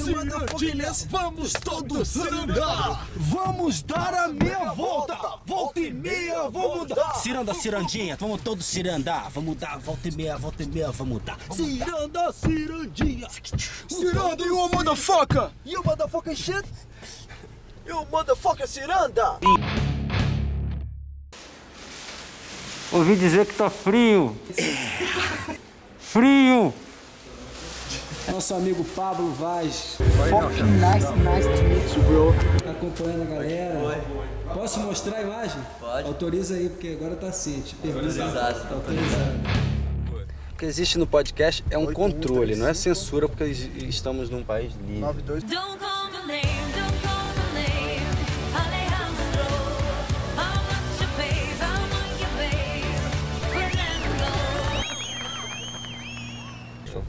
Cirandinha, vamos todos cirandar! Vamos dar a meia volta! Volta e meia, vamos dar! Ciranda, cirandinha, vamos todos cirandar. Vamos dar volta e meia, volta e meia, vamos dar. Ciranda, cirandinha. Ciranda, you a motherfucker! You motherfucking shit! You motherfucking ciranda! Ouvi dizer que tá frio. Frio. Nosso amigo Pablo Vaz. Fucking nice, nice to meet you, bro. Tá acompanhando a galera. Posso mostrar a imagem? Pode. Autoriza aí, porque agora tá assim. Te pergunto. Autorizado. Tá autorizado. O que existe no podcast é um controle, não é censura, porque es- estamos num país livre. 92.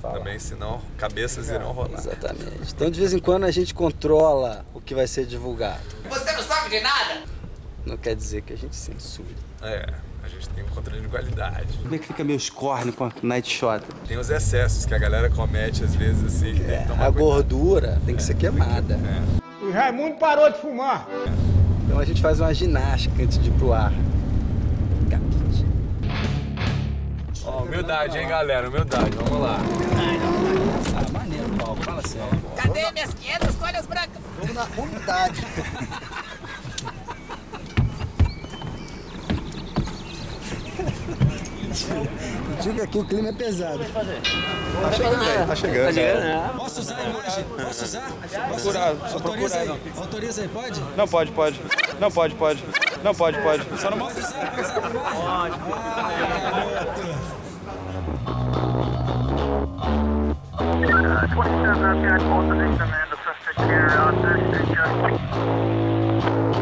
Fernando. Também, senão cabeças irão rolar. Exatamente. Então, de vez em quando, a gente controla o que vai ser divulgado. Você não sabe de nada? Não quer dizer que a gente censure. É, a gente tem um controle de qualidade. Como é que fica meus cornes com a Night Shot? Tem os excessos que a galera comete às vezes assim, que tem que tomar A cuidado. gordura tem que ser queimada. O Raimundo parou de fumar! Então a gente faz uma ginástica antes de ir pro ar. Ó, humildade, hein, galera? Humildade, vamos lá. Ah, maneiro, Paulo. Fala sério. Cadê minhas 500 folhas brancas? Vamos na unidade. Diga que o clima é pesado. Tá chegando, tá chegando. Posso usar a imagem? Posso usar? Posso Procurar, usar? Autoriza procurar, aí. não. Autoriza aí, pode? Não pode, pode. Não pode, pode. Não pode, pode. Só não Pode usar, pode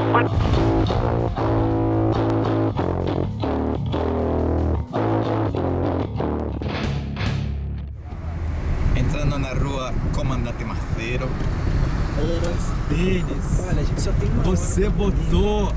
imagem? Entrando na rua Comandante Marceiro. Olha, a gente só tem uma Você botou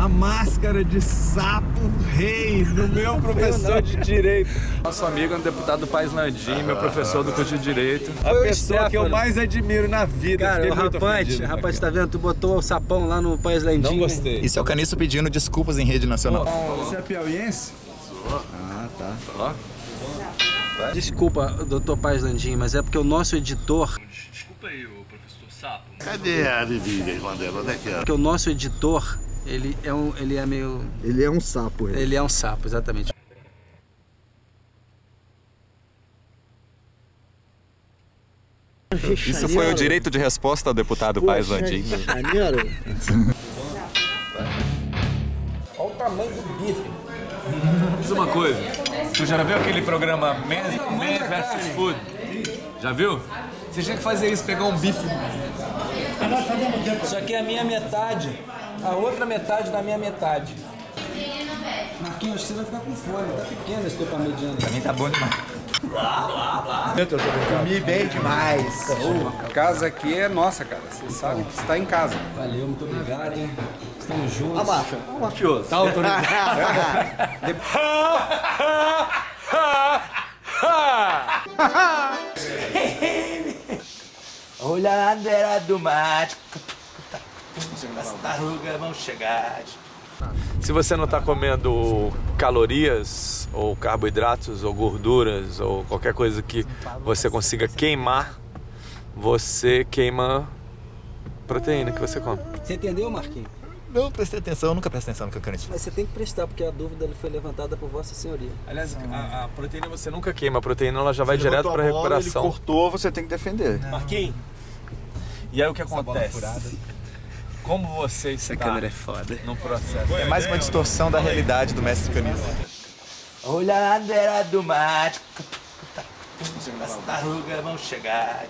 a máscara de sapo rei no meu professor de direito. Nosso amigo é um deputado Paz Landim, meu professor do curso de Direito. A Foi pessoa que eu mais admiro na vida. Cara, Fiquei o rapaz, rapaz, tá vendo? Tu botou o sapão lá no País Lendinho. Não gostei. Isso é o Caniço pedindo desculpas em rede nacional. Você é piauiense? Ah, tá. Desculpa, doutor Paes Landim, mas é porque o nosso editor. Desculpa aí, ô Sapo. Cadê a Viviane Mandela? Onde é que é? Porque o nosso editor, ele é um. ele é meio. Ele é um sapo, ele. Ele é um sapo, exatamente. Isso foi o direito de resposta ao deputado Paz Landim. Olha o tamanho do bife. Diz uma coisa, tu já viu aquele programa Man, Man vs Food? Já viu? Você tinha que fazer isso, pegar um bife. Isso aqui é a minha metade. A outra metade da minha metade. Marquinhos, acho que você vai ficar com fome. Tá pequeno esse teu parmegiana. Pra mim tá bom demais. Comi bem demais. A casa aqui é nossa, cara. Você sabe que está em casa. Valeu, muito obrigado. Estamos juntos. A máfia, o mafioso. Tá autorizado. Olha a bandeira do mar. As tartarugas vão chegar. Se você não está comendo calorias ou carboidratos ou gorduras ou qualquer coisa que você consiga queimar, você queima proteína que você come. Você entendeu, Marquinhos? Não prestei atenção, eu nunca presto atenção no que o Caniço Mas você tem que prestar, porque a dúvida foi levantada por Vossa Senhoria. Aliás, a, a proteína você nunca queima, a proteína ela já vai direto para recuperação. Ele cortou, você tem que defender. Marquinhos. E aí o que acontece? Como você está câmera é foda. no processo? É mais uma distorção da realidade do mestre Caniço. Olha a do mar. As tartarugas vão chegar.